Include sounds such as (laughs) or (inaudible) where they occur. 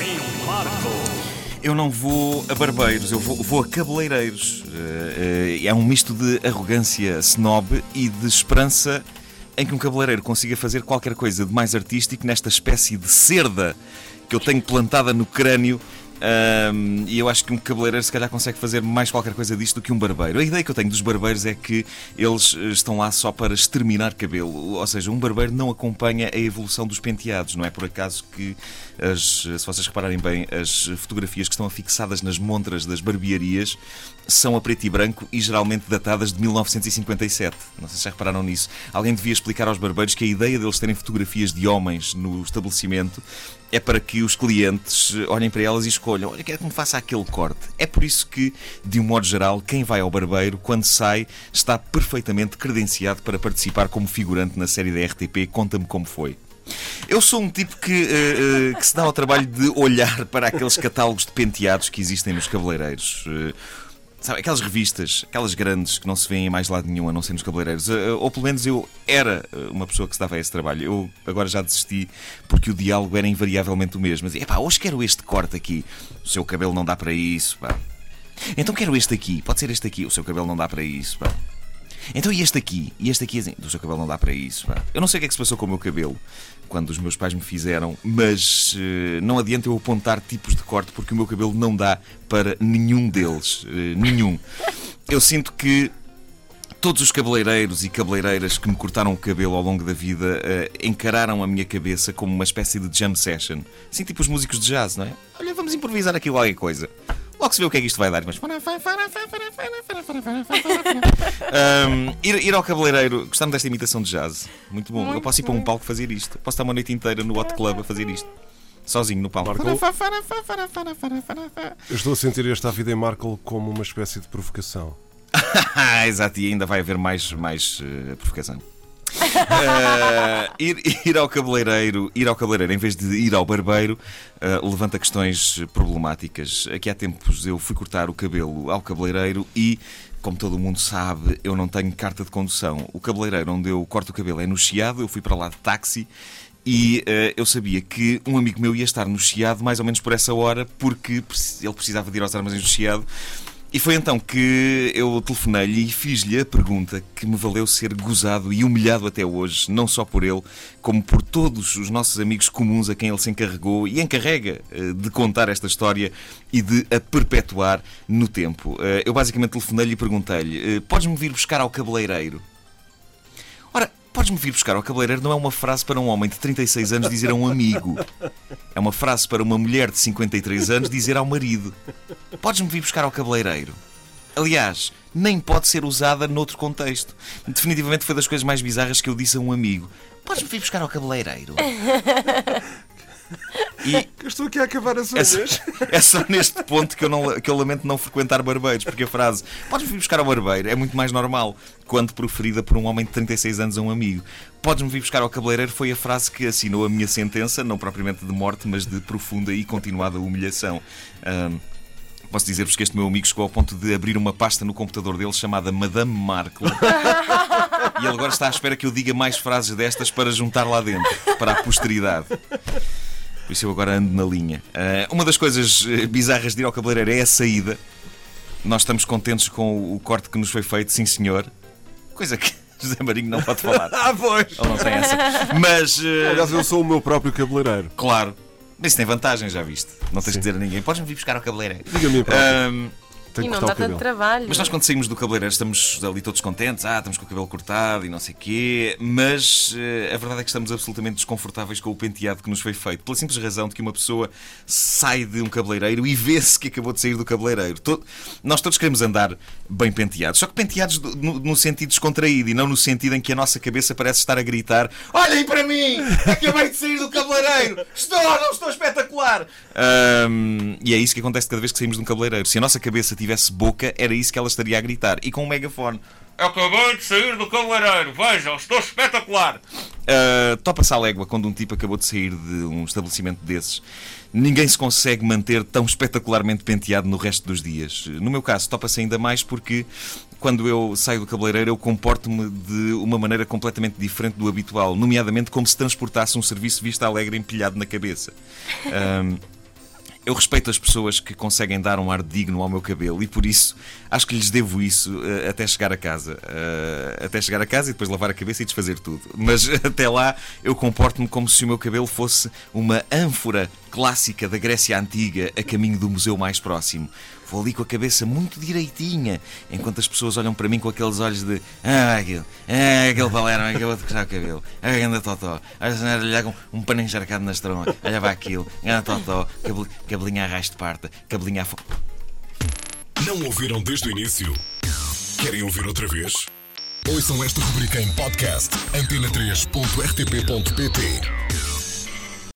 em Marco. Eu não vou a barbeiros, eu vou, vou a cabeleireiros. Eh, eh, é um misto de arrogância snob e de esperança em que um cabeleireiro consiga fazer qualquer coisa de mais artístico nesta espécie de cerda que eu tenho plantada no crânio um, e eu acho que um cabeleireiro se calhar consegue fazer mais qualquer coisa disto do que um barbeiro. A ideia que eu tenho dos barbeiros é que eles eh, estão lá só para exterminar cabelo. Ou seja, um barbeiro não acompanha a evolução dos penteados. Não é por acaso que, as, se vocês repararem bem, as fotografias que estão afixadas nas montras das barbearias são a preto e branco e geralmente datadas de 1957. Não sei se já repararam nisso. Alguém devia explicar aos barbeiros que a ideia deles terem fotografias de homens no estabelecimento é para que os clientes olhem para elas e escolham: olha, quero que me faça aquele corte. É por isso que, de um modo geral, quem vai ao barbeiro, quando sai, está perfeitamente credenciado para participar como figurante na série da RTP Conta-me Como Foi. Eu sou um tipo que, uh, uh, que se dá ao trabalho de olhar (laughs) para aqueles catálogos de penteados que existem nos cabeleireiros. Uh, Sabe, aquelas revistas, aquelas grandes que não se vêem em mais lado nenhum a não ser nos cabeleireiros. Eh, ou pelo menos eu era eh, uma pessoa que se dava a esse trabalho. Eu agora já desisti porque o diálogo era invariavelmente o mesmo. Epá, hoje quero este corte aqui. O seu cabelo não dá para isso, pá. Então quero este aqui. Pode ser este aqui. O seu cabelo não dá para isso, pá. Então e este aqui? E este aqui, assim, do seu cabelo não dá para isso. Pá. Eu não sei o que é que se passou com o meu cabelo quando os meus pais me fizeram, mas uh, não adianta eu apontar tipos de corte porque o meu cabelo não dá para nenhum deles. Uh, nenhum. Eu sinto que todos os cabeleireiros e cabeleireiras que me cortaram o cabelo ao longo da vida uh, encararam a minha cabeça como uma espécie de jam session. Assim, tipo os músicos de jazz, não é? Olha, vamos improvisar aqui qualquer coisa. Logo se vê o que é que isto vai dar. Mas... Um, ir, ir ao cabeleireiro, gostaram desta imitação de jazz? Muito bom. Muito eu posso ir para um palco fazer isto. Posso estar uma noite inteira no hot club a fazer isto. Sozinho no palco. Marco. Eu estou a sentir esta vida em Markle como uma espécie de provocação. Ah, exato, e ainda vai haver mais, mais eh, provocação. Eh, ir, ir ao cabeleireiro, ir ao cabeleireiro em vez de ir ao barbeiro, eh, levanta questões problemáticas. Aqui há tempos eu fui cortar o cabelo ao cabeleireiro e, como todo mundo sabe, eu não tenho carta de condução. O cabeleireiro onde eu corto o cabelo é no Chiado, eu fui para lá de táxi. E eh, eu sabia que um amigo meu ia estar no Chiado mais ou menos por essa hora, porque ele precisava de ir aos armazéns do Chiado. E foi então que eu telefonei-lhe e fiz-lhe a pergunta que me valeu ser gozado e humilhado até hoje, não só por ele, como por todos os nossos amigos comuns a quem ele se encarregou e encarrega eh, de contar esta história e de a perpetuar no tempo. Eh, Eu basicamente telefonei-lhe e perguntei-lhe: eh, Podes-me vir buscar ao cabeleireiro? Ora, podes-me vir buscar ao cabeleireiro não é uma frase para um homem de 36 anos dizer a um amigo. É uma frase para uma mulher de 53 anos dizer ao marido: Podes-me vir buscar ao cabeleireiro? Aliás, nem pode ser usada noutro contexto. Definitivamente foi das coisas mais bizarras que eu disse a um amigo: Podes-me vir buscar ao cabeleireiro? E Eu estou aqui a acabar as é só, (laughs) é só neste ponto que eu, não, que eu lamento não frequentar barbeiros, porque a frase podes-me vir buscar ao barbeiro é muito mais normal quando proferida por um homem de 36 anos a um amigo. Podes-me vir buscar ao cabeleireiro foi a frase que assinou a minha sentença, não propriamente de morte, mas de profunda e continuada humilhação. Ahm, Posso dizer-vos que este meu amigo chegou ao ponto de abrir uma pasta no computador dele chamada Madame Markle. (laughs) e ele agora está à espera que eu diga mais frases destas para juntar lá dentro, para a posteridade. Por isso eu agora ando na linha. Ah, uma das coisas eh, bizarras de ir ao cabeleireiro é a saída. Nós estamos contentes com o- corte que nos foi feito, sim senhor. Coisa que (laughs) José Marinho não pode falar. (laughs) Ah, pois! Ele não tem essa. Mas, eh, Aliás, eu sou o meu próprio cabeleireiro. claro. Mas isso tem vantagem, já viste. Não tens de dizer a ninguém. Podes-me vir buscar ao cabeleireiro. Diga-me, próprio. Tenho e não dá tanto trabalho. mas nós quando saímos do cabeleireiro estamos ali todos contentes, ah, estamos com o cabelo cortado e não sei o quê, mas eh, a verdade é que estamos absolutamente desconfortáveis com o penteado que nos foi feito, pela simples razão de que uma pessoa sai de um cabeleireiro e vê-se que acabou de sair do cabeleireiro. To- nós todos queremos andar bem penteados, só que penteados do- no, no sentido descontraído e não no sentido em que a nossa cabeça parece estar a gritar Olhem para mim! Acabei de sair do cabeleireiro! Estou, não estou espetacular! Ahm, e é isso que acontece cada vez que saímos de um cabeleireiro. Se a nossa cabeça tivesse boca, era isso que ela estaria a gritar. E com um megafone. Acabei de sair do cabeleireiro, vejam, estou espetacular! Uh, Topa-se à légua quando um tipo acabou de sair de um estabelecimento desses. Ninguém se consegue manter tão espetacularmente penteado no resto dos dias. No meu caso, topa-se ainda mais porque quando eu saio do cabeleireiro eu comporto-me de uma maneira completamente diferente do habitual, nomeadamente como se transportasse um serviço vista alegre empilhado na cabeça. Um, (laughs) eu respeito as pessoas que conseguem dar um ar digno ao meu cabelo e por isso acho que lhes devo isso uh, até chegar a casa. Uh, até chegar a casa e depois lavar a cabeça e desfazer tudo. Mas (laughs) até lá eu comporto-me como se o meu cabelo fosse uma ânfora clássica da Grécia Antiga a caminho do museu mais próximo. Vou ali com a cabeça muito direitinha, enquanto as pessoas olham para mim com aqueles olhos de Ah, aquilo, ah, aquele Valerno, acabou de cortar o cabelo, ah, anda totó, olha com um pano encharcado na estroma, olha para aquilo, anda totó, cabelinho a raiz de parta, cabelinho a fo... Não ouviram desde o início? Querem ouvir outra vez? Ouçam esta rubrica em podcast antena3.rtp.pt